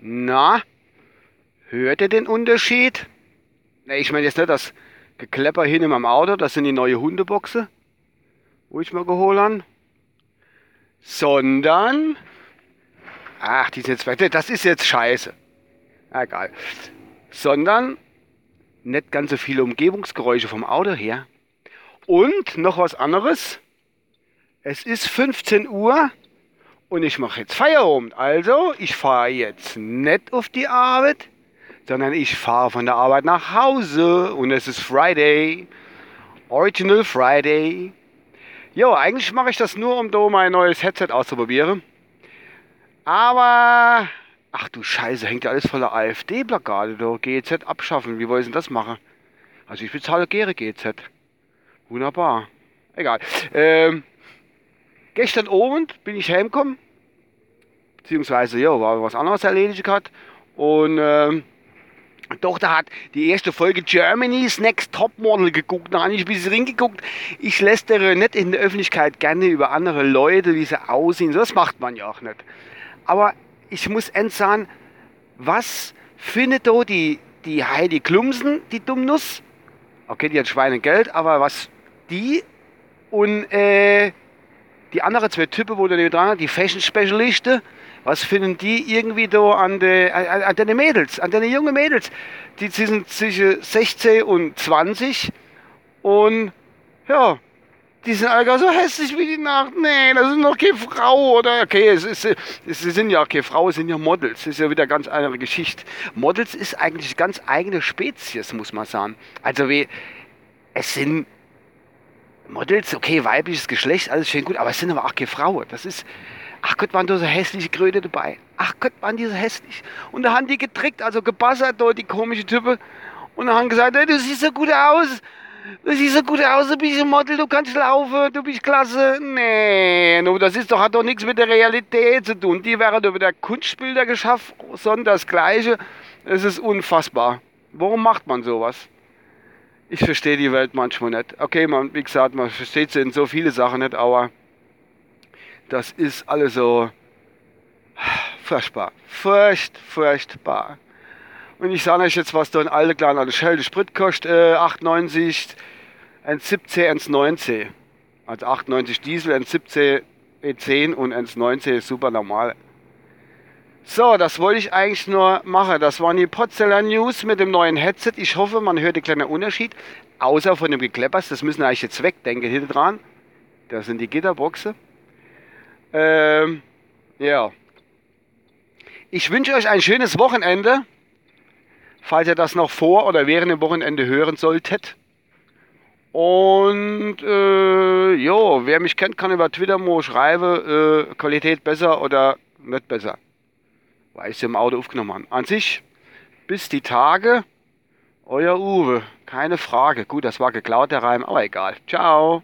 Na, hört ihr den Unterschied? Ich meine jetzt nicht das Geklepper hinten am Auto, das sind die neue Hundeboxe, wo ich mal geholt habe. Sondern, ach, die sind jetzt, das ist jetzt scheiße. Egal. Sondern nicht ganz so viele Umgebungsgeräusche vom Auto her. Und noch was anderes. Es ist 15 Uhr und ich mache jetzt Feierabend. Also, ich fahre jetzt nicht auf die Arbeit, sondern ich fahre von der Arbeit nach Hause und es ist Friday. Original Friday. Jo, eigentlich mache ich das nur, um da mein neues Headset auszuprobieren. Aber, ach du Scheiße, hängt ja alles voller AfD-Plakate da. GEZ abschaffen, wie wollen sie das machen? Also ich bezahle gerne GEZ. Wunderbar. Egal. Ähm, gestern Abend bin ich heimgekommen beziehungsweise ja, war was anderes erledigt gehabt. Und ähm, Tochter hat die erste Folge Germany's Next Topmodel geguckt. Da habe ich ein bisschen reingeguckt. Ich lästere nicht in der Öffentlichkeit gerne über andere Leute, wie sie aussehen. Das macht man ja auch nicht. Aber ich muss ernst sagen, was findet da die, die Heidi Klumsen, die Dummnuss? Okay, die hat Schweinegeld, aber was die und äh, die anderen zwei Typen, wo da dran die Fashion-Spezialisten, was finden die irgendwie da an den an, an den Mädels, an den jungen Mädels? Die sind zwischen 16 und 20 und ja, die sind alle so hässlich wie die Nacht. Nee, das ist noch keine Frau. Oder okay, es ist, es sind ja keine Frau, es sind ja Models. Das ist ja wieder ganz andere Geschichte. Models ist eigentlich ganz eigene Spezies, muss man sagen. Also wie, es sind Models, okay, weibliches Geschlecht, alles schön gut, aber es sind aber auch keine Frauen. Das ist, Ach Gott, waren da so hässliche Kröte dabei. Ach Gott, waren die so hässlich. Und da haben die getrickt, also gebassert dort, die komischen Typen. Und dann haben gesagt, hey, du siehst so gut aus. Du siehst so gut aus, du bist ein Model, du kannst laufen, du bist klasse. Nee, das ist doch, hat doch nichts mit der Realität zu tun. Die wären über der Kunstbilder geschafft, sondern das Gleiche. Es ist unfassbar. Warum macht man sowas? Ich verstehe die Welt manchmal nicht. Okay, man, wie gesagt, man versteht sie in so viele Sachen nicht, aber das ist alles so furchtbar. Furcht, furchtbar. Und ich sage euch jetzt, was da ein alter kleiner Shell Sprit kostet, äh, 8,90, 1,17, 1,19. Also 8,90 Diesel, 1,17 E10 und 1,19 ist super normal. So, das wollte ich eigentlich nur machen. Das waren die Potzeller News mit dem neuen Headset. Ich hoffe, man hört den kleinen Unterschied. Außer von dem Gekleppers, das müssen wir eigentlich jetzt wegdenken hinten dran. Das sind die Gitterboxen. Ähm, ja. Ich wünsche euch ein schönes Wochenende, falls ihr das noch vor oder während dem Wochenende hören solltet. Und äh, jo, wer mich kennt, kann über Twitter mal schreiben, äh, Qualität besser oder nicht besser. Weil ich sie im Auto aufgenommen habe. An sich, bis die Tage, euer Uwe. Keine Frage. Gut, das war geklaut, der Reim, aber egal. Ciao.